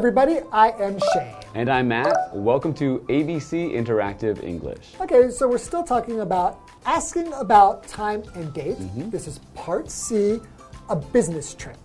everybody. I am Shane. And I'm Matt. Welcome to ABC Interactive English. Okay, so we're still talking about asking about time and date. Mm-hmm. This is part C, a business trip.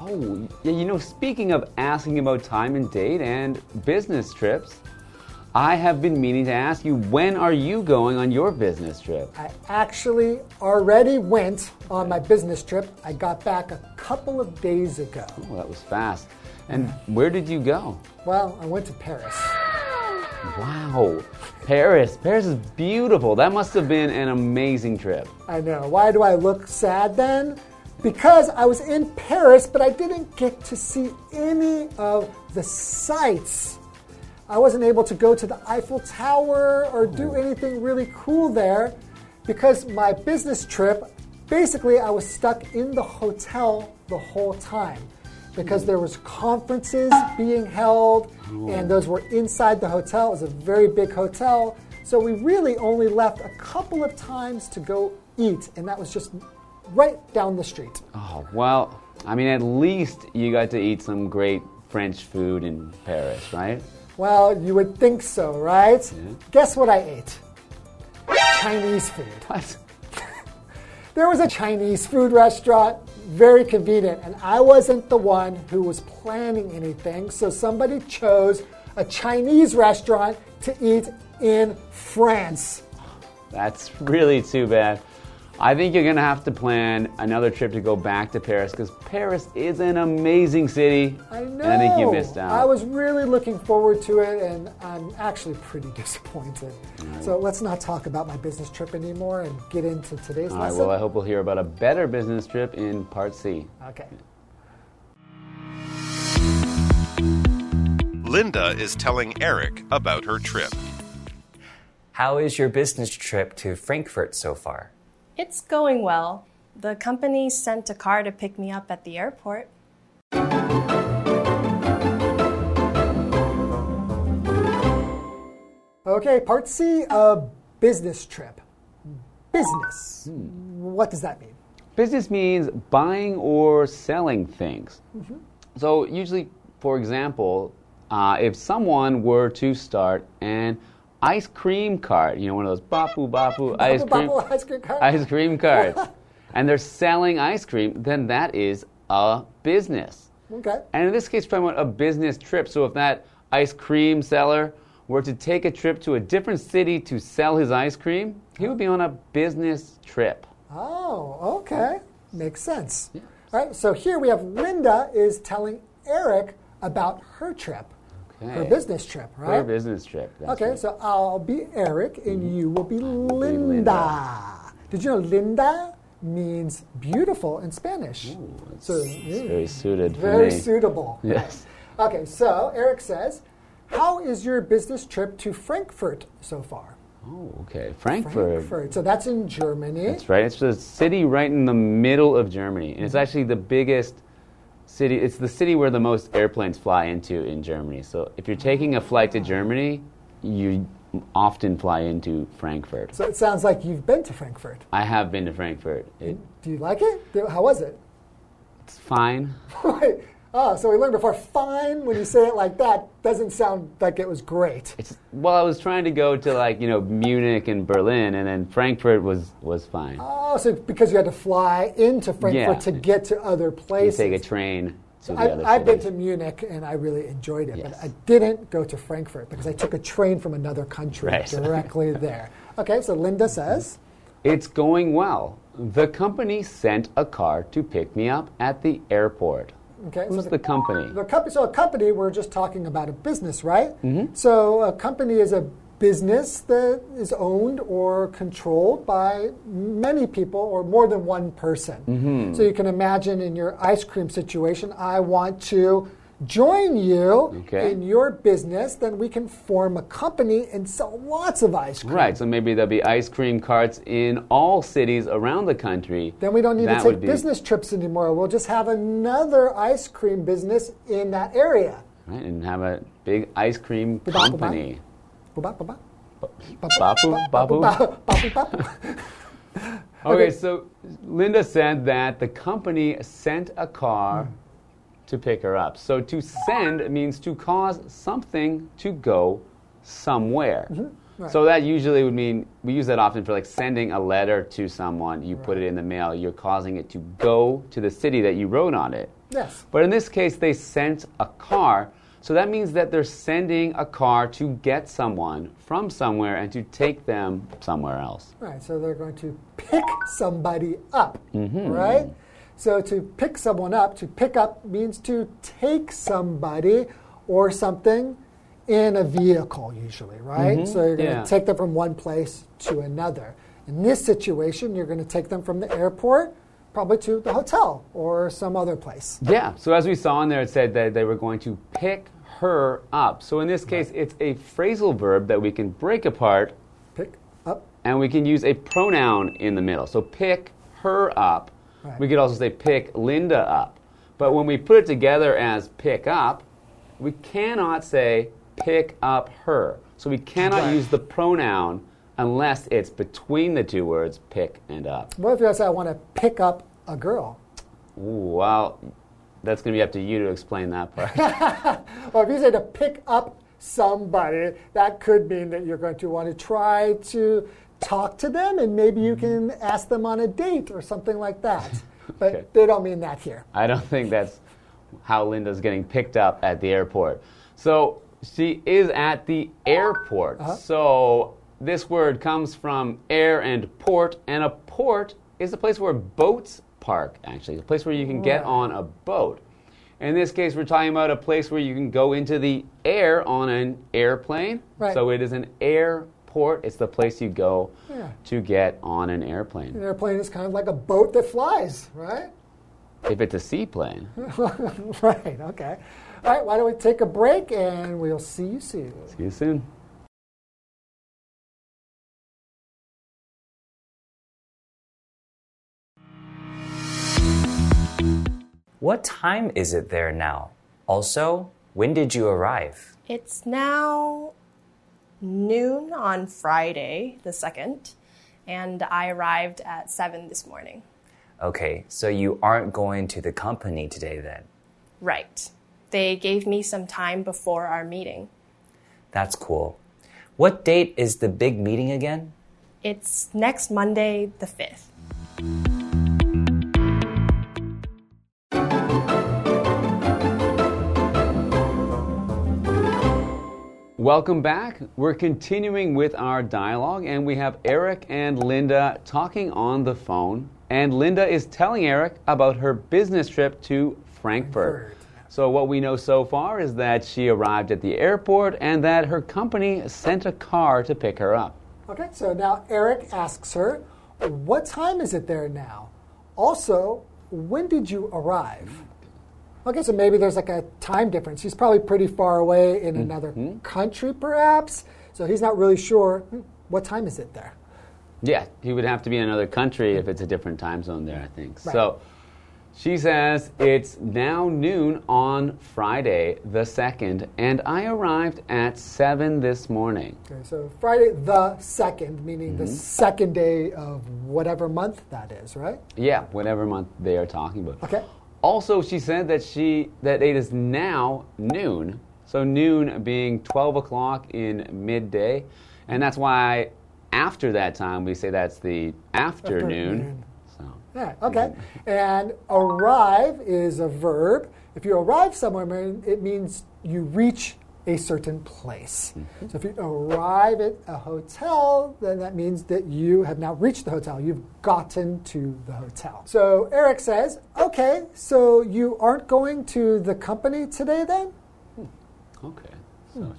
Oh, yeah, you know, speaking of asking about time and date and business trips, I have been meaning to ask you when are you going on your business trip? I actually already went on my business trip. I got back a couple of days ago. Well, that was fast. And where did you go? Well, I went to Paris. Wow, Paris. Paris is beautiful. That must have been an amazing trip. I know. Why do I look sad then? Because I was in Paris, but I didn't get to see any of the sights. I wasn't able to go to the Eiffel Tower or do oh. anything really cool there because my business trip, basically, I was stuck in the hotel the whole time because there was conferences being held and those were inside the hotel. It was a very big hotel. So we really only left a couple of times to go eat, and that was just right down the street. Oh, well, I mean, at least you got to eat some great French food in Paris, right? Well, you would think so, right? Guess what I ate? Chinese food. What? There was a Chinese food restaurant, very convenient, and I wasn't the one who was planning anything, so somebody chose a Chinese restaurant to eat in France. That's really too bad. I think you're going to have to plan another trip to go back to Paris because Paris is an amazing city. I know. And I think you missed out. I was really looking forward to it, and I'm actually pretty disappointed. So let's not talk about my business trip anymore and get into today's All right, lesson. well, I hope we'll hear about a better business trip in part C. okay. Linda is telling Eric about her trip. How is your business trip to Frankfurt so far? It's going well. The company sent a car to pick me up at the airport. Okay, part C, a business trip. Business. Hmm. What does that mean? Business means buying or selling things. So, usually, for example, uh, if someone were to start an ice cream cart, you know, one of those bapu bapu ice cream, Bubble ice cream cart? ice cream carts, and they're selling ice cream, then that is a business. Okay. And in this case, we're talking about a business trip. So if that ice cream seller were to take a trip to a different city to sell his ice cream, he would be on a business trip. Oh, okay. Makes sense. All right, so here we have Linda is telling Eric about her trip, her business trip, right? Her business trip. Okay, right. so I'll be Eric and mm-hmm. you will be Linda. Linda. Did you know Linda means beautiful in Spanish? so It's very mm, suited for very suitable. Yes. Okay, so Eric says, "How is your business trip to Frankfurt so far?" Oh, okay. Frankfurt. Frankfurt. So that's in Germany. That's right. It's the city right in the middle of Germany. And it's mm-hmm. actually the biggest city. It's the city where the most airplanes fly into in Germany. So if you're taking a flight to Germany, you often fly into Frankfurt. So it sounds like you've been to Frankfurt. I have been to Frankfurt. It, Do you like it? How was it? it's fine. Oh, so we learned before. Fine, when you say it like that, doesn't sound like it was great. It's well, I was trying to go to like you know Munich and Berlin, and then Frankfurt was was fine. Oh, so because you had to fly into Frankfurt Yeah. to get to other places. You take a train to the I, I've been to. Munich and I really enjoyed it, but I didn't go to Frankfurt because I took a train from another country Right. directly there. Okay, so Linda says, It's going well. The company sent a car to pick me up at the airport. Okay, Who's so the company? The company, so a company, we're just talking about a business, right? Mm-hmm. So a company is a business that is owned or controlled by many people or more than one person. Mm-hmm. So you can imagine in your ice cream situation, I want to join you Okay. in your business, then we can form a company and sell lots of ice cream. Right, so maybe there'll be ice cream carts in all cities around the country. Then we don't need That to take business trips anymore. We'll just have another ice cream business in that area. Right, and have a big ice cream company. Okay, so Linda said that the company sent a car hmm. To pick her up. So to send means to cause something to go somewhere. Mm-hmm. So that usually would mean we use that often for like sending a letter to someone. You put it in the mail. You're causing it to go to the city that you wrote on it. Yes. But in this case, they sent a car. So that means that they're sending a car to get someone from somewhere and to take them somewhere else. Right, so they're going to pick somebody up, mm-hmm. right? So to pick someone up, to pick up means to take somebody or something in a vehicle, usually, right? Mm-hmm. So you're going to Yeah. take them from one place to another. In this situation, you're going to take them from the airport probably to the hotel or some other place. Yeah. So as we saw in there, it said that they were going to pick her up. So in this case, it's a phrasal verb that we can break apart Pick up. and we can use a pronoun in the middle. So pick her up. Right. We could also say pick Linda up. But when we put it together as pick up, we cannot say pick up her. So we cannot Right. use the pronoun unless it's between the two words pick and up. What if you say, I want to pick up a girl? Ooh, well, that's going to be up to you to explain that part. Well, if you say to pick up somebody, that could mean that you're going to want to try to talk to them and maybe you can mm-hmm. ask them on a date or something like that. But Okay. they don't mean that here. I don't think that's how Linda's getting picked up at the airport. So she is at the airport. Uh-huh. So this word comes from air and port, and a port is a place where boats park, actually, a place where you can get on a boat. In this case, we're talking about a place where you can go into the air on an airplane. Right. So it is an airport. It's the place you go Yeah. to get on an airplane. An airplane is kind of like a boat that flies, right? If it's a seaplane. right, okay. All right, why don't we take a break and we'll see you soon. See you soon. What time is it there now? Also, when did you arrive? It's now noon on Friday, the 2nd, and I arrived at 7 this morning. Okay, so you aren't going to the company today then? Right. They gave me some time before our meeting. That's cool. What date is the big meeting again? It's next Monday, the 5th. Welcome back. We're continuing with our dialogue, and we have Eric and Linda talking on the phone. And Linda is telling Eric about her business trip to Frankfurt. Frankfurt. So, what we know so far is that she arrived at the airport and that her company sent a car to pick her up. Okay, so now Eric asks her, What time is it there now? Also, when did you arrive? Okay, so maybe there's like a time difference. He's probably pretty far away in another country, perhaps. So he's not really sure "Hmm, what time is it there. Yeah, he would have to be in another country if it's a different time zone there, I think. Right. So she says it's now noon on Friday, the 2nd, and I arrived at 7 this morning. Okay, so Friday the second, meaning the second day of whatever month that is, right? Yeah, whatever month they are talking about. Okay. Also, she said that she that it is now noon. So noon being 12 o'clock in midday, and that's why after that time we say that's the afternoon. Afternoon. So Yeah, okay. And arrive is a verb. If you arrive somewhere, it means you reach a certain place. Mm-hmm. So if you arrive at a hotel, then that means that you have now reached the hotel. You've gotten to the hotel. So Eric says, okay, so you aren't going to the company today then? Hmm. okay, so hmm.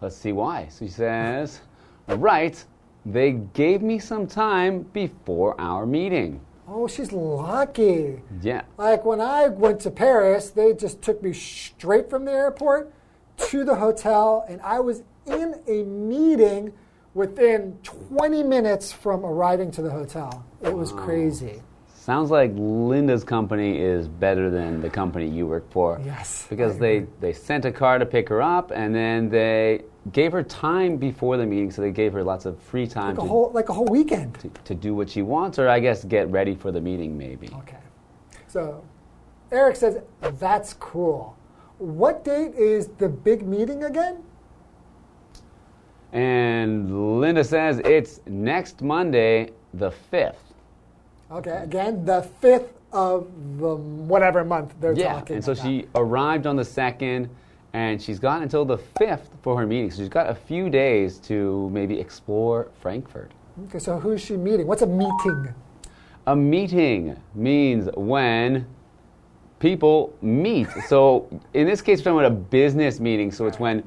let's see why. So she says, right, they gave me some time before our meeting. Oh, she's lucky. Yeah. Like when I went to Paris, they just took me straight from the airport to the hotel, and I was in a meeting within 20 minutes from arriving to the hotel. It was crazy. Sounds like Linda's company is better than the company you work for. Yes, Because they, they sent a car to pick her up and then they gave her time before the meeting, so they gave her lots of free time Like a to, whole, like a whole weekend. to, to do what she wants, or I guess get ready for the meeting maybe. Okay. So Eric says, That's cool. What date is the big meeting again? And Linda says it's next Monday, the 5th. Okay, again, the 5th of the whatever month they're Yeah, talking and so about. she arrived on the 2nd, and she's got until the 5th for her meeting. So she's got a few days to maybe explore Frankfurt. Okay, so who's she meeting? What's a meeting? A meeting means when people meet. So in this case, we're talking about a business meeting. So it's when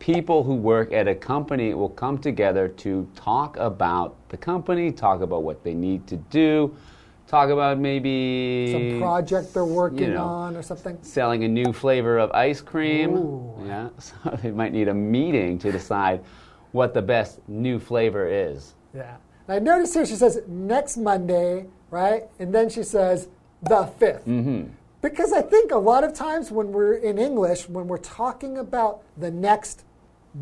people who work at a company will come together to talk about the company, talk about what they need to do, talk about maybe Some project they're working know. on or something? selling a new flavor of ice cream. Ooh. Yeah, so they might need a meeting to decide what the best new flavor is. Yeah. And I noticed here she says next Monday, right? And then she says the 5th. Mm-hmm. Because I think a lot of times when we're in English, when we're talking about the next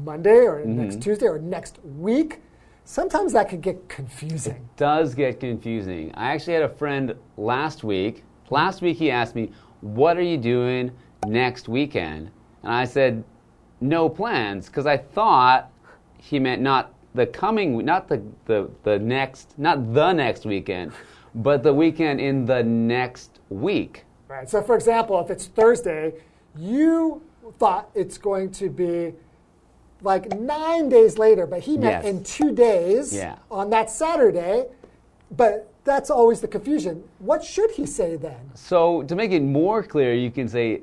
Monday or Mm-hmm. next Tuesday or next week, sometimes that could get confusing. It does get confusing. I actually had a friend last week. Last week he asked me, "What are you doing next weekend?" And I said, "No plans," because I thought he meant not the coming, not the, the the next, not the next weekend, but the weekend in the next week. Right. So, for example, if it's Thursday, you thought it's going to be like nine days later, but he meant Yes. in two days Yeah. on that Saturday. But that's always the confusion. What should he say then? So to make it more clear, you can say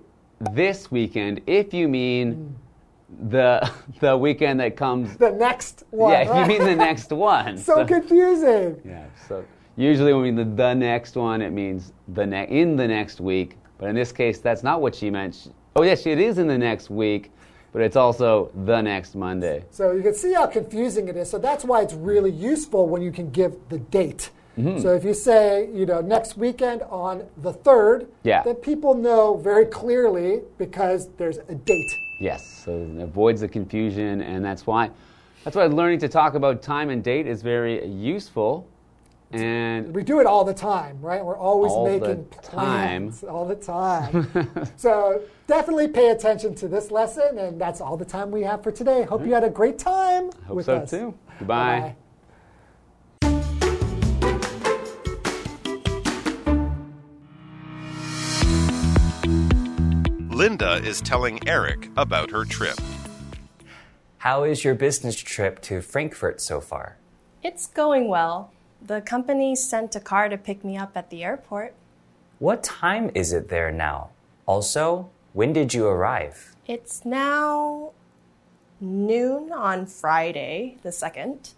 this weekend if you mean mm. the the weekend that comes The next one. Yeah, if you mean the next one. so confusing. Yeah, so usually when we mean the, the next one, it means the ne- in the next week. But in this case, that's not what she meant. Oh, yes, it is in the next week, but it's also the next Monday. So you can see how confusing it is. So that's why it's really useful when you can give the date. Mm-hmm. So if you say, you know, next weekend on the 3rd, Yeah. then people know very clearly because there's a date. Yes, so it avoids the confusion, and that's why that's why learning to talk about time and date is very useful. And We do it all the time, right? We're always All the making time. plans all the time. so definitely pay attention to this lesson, and that's all the time we have for today. Hope you had a great time hope with so us. too. Goodbye. Bye-bye. Linda is telling Eric about her trip. How is your business trip to Frankfurt so far? It's going well. The company sent a car to pick me up at the airport. What time is it there now? Also, when did you arrive? It's now noon on Friday, the 2nd,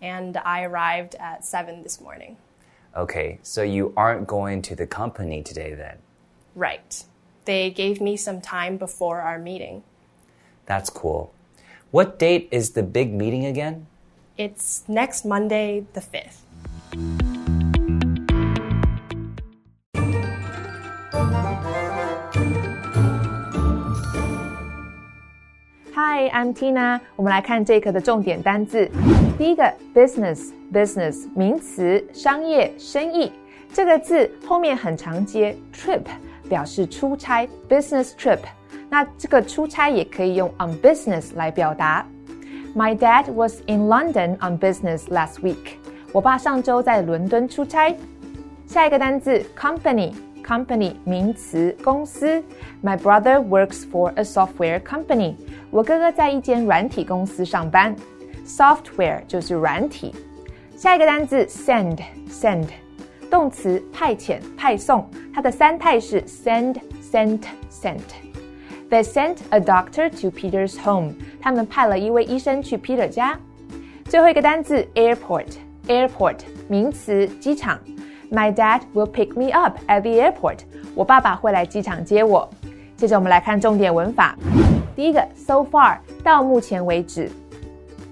and I arrived at 7 this morning. Okay, so you aren't going to the company today then? Right. They gave me some time before our meeting. That's cool. What date is the big meeting again? It's next Monday, the 5th. Hi, I'm Tina。我们来看这一课的重点单字。第一个，business，business 名词，商业、生意。这个字后面很常接 trip，表示出差，business trip。那这个出差也可以用 on business 来表达。My dad was in London on business last week。 我爸上周在伦敦出差。下一个单字 company。Company 名词，公司。My brother works for a software company。我哥哥在一间软体公司上班。Software 就是软体。下一个单字 send，send 动词派遣、派送，它的三态是 send、sent、sent。They sent a doctor to Peter's home。他们派了一位医生去 Peter 家。最后一个单字 airport，airport 名词，机场。My dad will pick me up at the airport。我爸爸会来机场接我。接着我们来看重点文法。第一个 so far 到目前为止，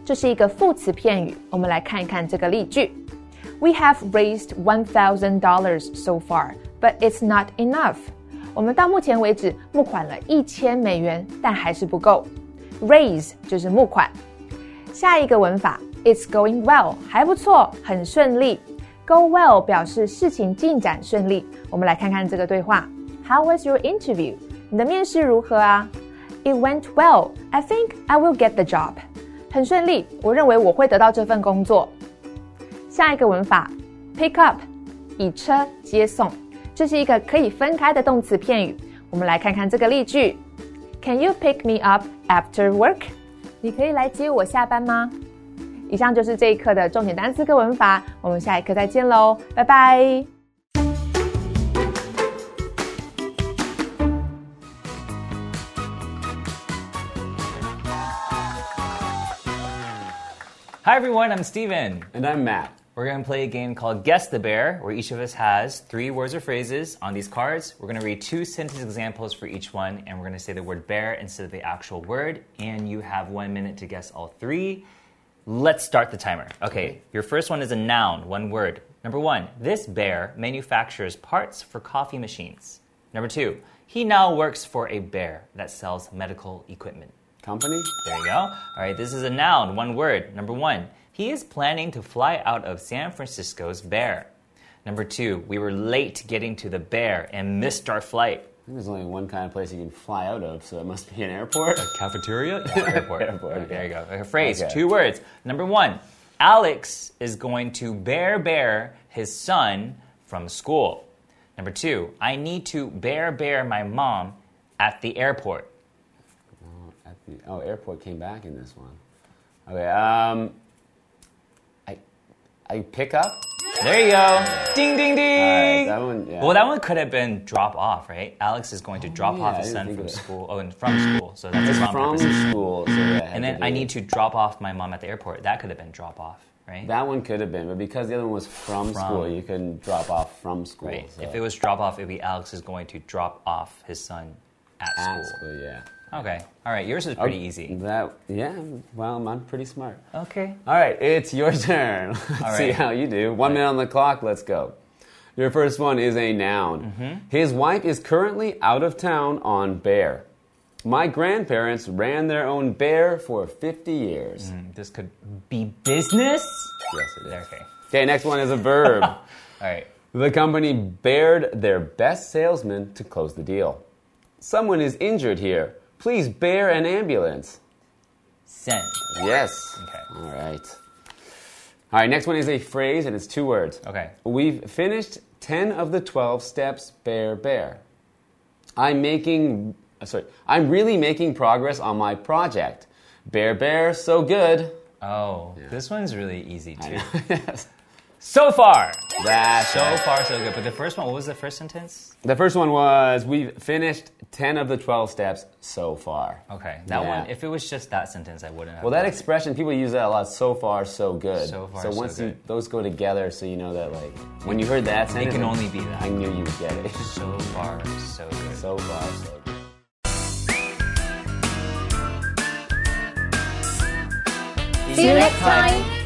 这是一个副词片语。我们来看一看这个例句：We have raised one thousand dollars so far, but it's not enough。我们到目前为止募款了一千美元，但还是不够。Raise 就是募款。下一个文法 ，It's going well，还不错，很顺利。Go well 表示事情进展顺利。我们来看看这个对话 How was your interview? 你的面试如何啊？It went well. I think I will get the job. 很顺利，我认为我会得到这份工作。下一个文法，pick up，以车接送，这是一个可以分开的动词片语。我们来看看这个例句：Can you pick me up after work？你可以来接我下班吗？以上就是这一课的重点单词跟文法，我们下一课再见喽，拜拜。Hi everyone, I'm Steven. And I'm Matt. We're going to play a game called Guess the Bear, where each of us has three words or phrases on these cards. We're going to read two sentence examples for each one, and we're going to say the word bear instead of the actual word. And you have one minute to guess all three. Let's start the timer. Okay, your first one is a noun, one word. Number one, this bear manufactures parts for coffee machines. Number two, he now works for a bear that sells medical equipment. Company? There you go. All right, this is a noun, one word. Number one, he is planning to fly out of San Francisco's Bear. Number two, we were late getting to the Bear and missed our flight. Think there's only one kind of place you can fly out of, so it must be an airport. A cafeteria? Yeah, airport. Airport, okay. There you go. A phrase, Okay. two words. Number one, Alex is going to bear bear his son from school. Number two, I need to bear bear my mom at the airport. At the, oh, airport came back in this one. Okay, um, I, I pick up. There you go. Ding, ding, ding. that one, yeah. Well, that one could have been drop off, right? Alex is going to oh, drop yeah, off his son from school. Oh, and from school. So that's his mom from school, so yeah. And then I need to drop off my mom at the airport. That could have been drop off, right? That one could have been, but because the other one was from, From. school, you couldn't drop off from school. right. so- If it was drop off, it would be Alex is going to drop off his son at, at school. school, yeah. Okay. All right. Yours is pretty Oh, easy. That yeah. Well, I'm pretty smart. Okay. All right, it's your turn. Let's see how you do. One minute on the clock. Let's go. Your first one is a noun. Mm-hmm. His wife is currently out of town on bear. My grandparents ran their own bear for 50 years. This could be business. Yes, it is. Okay. Okay, next one is a verb. All right. the company bared their best salesman to close the deal. Someone is injured here. Please bear an ambulance. Send. Yes. Okay. All right. All right, next one is a phrase and it's two words. Okay. We've finished 10 of the 12 steps bear bear. I'm making uh, sorry, I'm really making progress on my project. Bear bear so good. Oh, this one's really easy too. yes. So far. That's So right. far, so good. But the first one, what was the first sentence? The first one was we've finished 10 of the 12 steps so far. Okay, that Yeah. one. If it was just that sentence, I wouldn't have. Well, that gotten it. expression people use that a lot. So far, so good. So far, so so once you those go together, so you know that like when you heard that sentence, it can only be that. I knew you would get it. so far, so good. so far, so good. See you next time.